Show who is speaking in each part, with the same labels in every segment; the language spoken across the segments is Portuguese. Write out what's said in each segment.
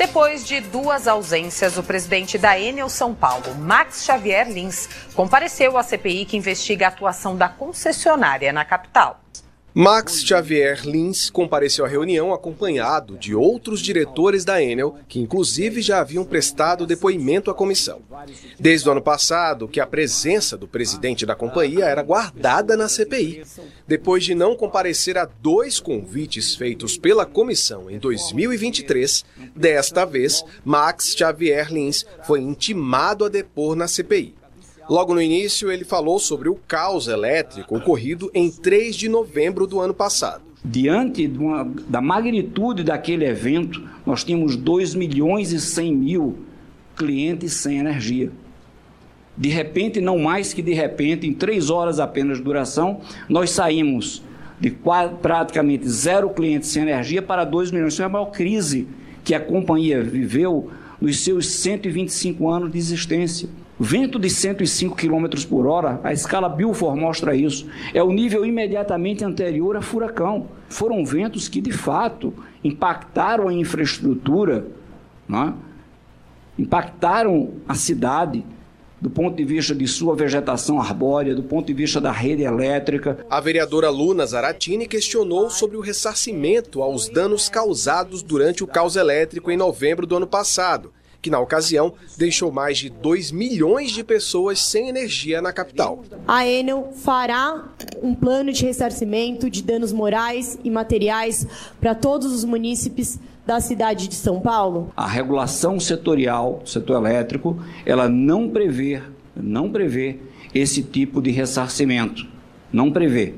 Speaker 1: Depois de duas ausências, o presidente da Enel São Paulo, Max Xavier Lins, compareceu à CPI que investiga a atuação da concessionária na capital.
Speaker 2: Max Xavier Lins compareceu à reunião acompanhado de outros diretores da Enel, que inclusive já haviam prestado depoimento à comissão. Desde o ano passado, que a presença do presidente da companhia era guardada na CPI. Depois de não comparecer a dois convites feitos pela comissão em 2023, desta vez, Max Xavier Lins foi intimado a depor na CPI. Logo no início, ele falou sobre o caos elétrico ocorrido em 3 de novembro do ano passado.
Speaker 3: Diante uma, da magnitude daquele evento, nós tínhamos 2 milhões e 100 mil clientes sem energia. De repente, não mais que de repente, em três horas apenas de duração, nós saímos de quase, praticamente zero clientes sem energia para 2 milhões. Isso é a maior crise que a companhia viveu nos seus 125 anos de existência. Vento de 105 km por hora, a escala Bilford mostra isso, é o nível imediatamente anterior a furacão. Foram ventos que, de fato, impactaram a infraestrutura, é? impactaram a cidade, do ponto de vista de sua vegetação arbórea, do ponto de vista da rede elétrica.
Speaker 2: A vereadora Luna Zaratini questionou sobre o ressarcimento aos danos causados durante o caos elétrico em novembro do ano passado que na ocasião deixou mais de 2 milhões de pessoas sem energia na capital.
Speaker 4: A Enel fará um plano de ressarcimento de danos morais e materiais para todos os munícipes da cidade de São Paulo?
Speaker 3: A regulação setorial, setor elétrico, ela não prevê, não prevê esse tipo de ressarcimento. Não prevê.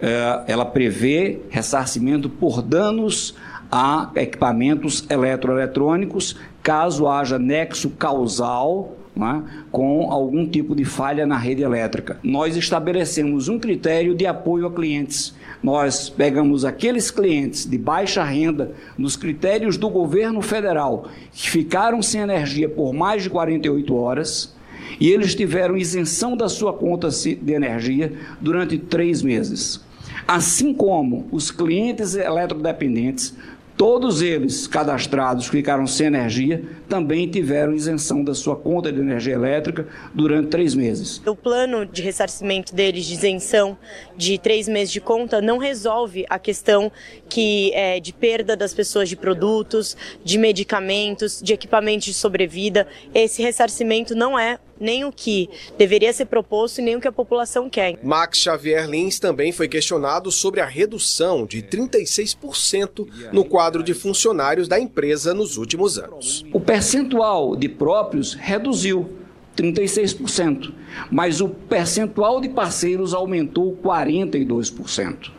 Speaker 3: É, ela prevê ressarcimento por danos a equipamentos eletroeletrônicos caso haja nexo causal é, com algum tipo de falha na rede elétrica. Nós estabelecemos um critério de apoio a clientes. Nós pegamos aqueles clientes de baixa renda nos critérios do governo federal que ficaram sem energia por mais de 48 horas e eles tiveram isenção da sua conta de energia durante três meses. Assim como os clientes eletrodependentes Todos eles cadastrados que ficaram sem energia também tiveram isenção da sua conta de energia elétrica durante três meses.
Speaker 4: O plano de ressarcimento deles de isenção de três meses de conta não resolve a questão que é de perda das pessoas de produtos, de medicamentos, de equipamentos de sobrevida. Esse ressarcimento não é nem o que deveria ser proposto e nem o que a população quer.
Speaker 2: Max Xavier Lins também foi questionado sobre a redução de 36% no quadro de funcionários da empresa nos últimos anos.
Speaker 3: O percentual de próprios reduziu 36%, mas o percentual de parceiros aumentou 42%.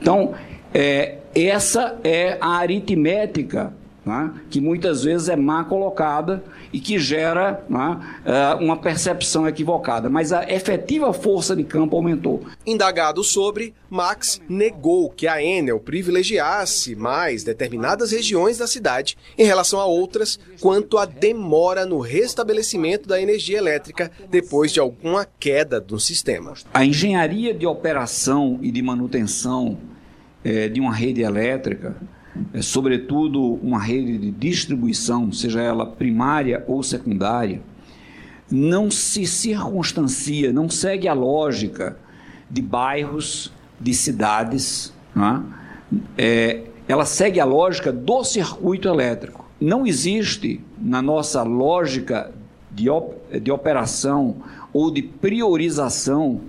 Speaker 3: Então, é, essa é a aritmética né, que muitas vezes é má colocada e que gera né, é, uma percepção equivocada. Mas a efetiva força de campo aumentou.
Speaker 2: Indagado sobre, Max negou que a Enel privilegiasse mais determinadas regiões da cidade em relação a outras quanto à demora no restabelecimento da energia elétrica depois de alguma queda do sistema.
Speaker 3: A engenharia de operação e de manutenção é, de uma rede elétrica é, sobretudo uma rede de distribuição, seja ela primária ou secundária, não se circunstancia, não segue a lógica de bairros, de cidades, é? É, ela segue a lógica do circuito elétrico. Não existe na nossa lógica de, op de operação ou de priorização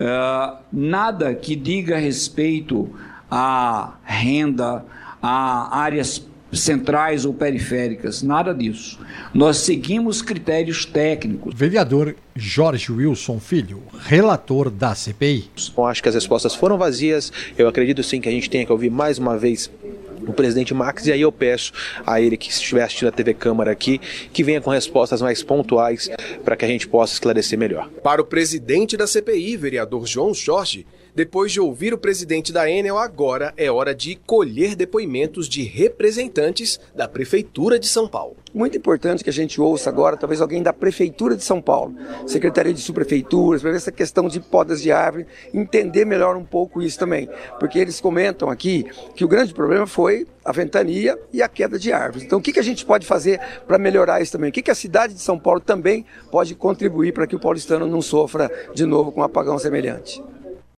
Speaker 3: uh, nada que diga respeito à renda, a áreas centrais ou periféricas, nada disso. Nós seguimos critérios técnicos.
Speaker 5: Vereador Jorge Wilson Filho, relator da CPI.
Speaker 6: Eu acho que as respostas foram vazias. Eu acredito sim que a gente tenha que ouvir mais uma vez o presidente Max, e aí eu peço a ele que estiver assistindo a TV Câmara aqui, que venha com respostas mais pontuais para que a gente possa esclarecer melhor.
Speaker 2: Para o presidente da CPI, vereador João Jorge, Depois de ouvir o presidente da Enel, agora é hora de colher depoimentos de representantes da Prefeitura de São Paulo.
Speaker 7: Muito importante que a gente ouça agora, talvez alguém da Prefeitura de São Paulo, Secretaria de Subprefeituras, para ver essa questão de podas de árvore, entender melhor um pouco isso também. Porque eles comentam aqui que o grande problema foi a ventania e a queda de árvores. Então, o que, a gente pode fazer para melhorar isso também? O que a cidade de São Paulo também pode contribuir para que o paulistano não sofra de novo com um apagão semelhante?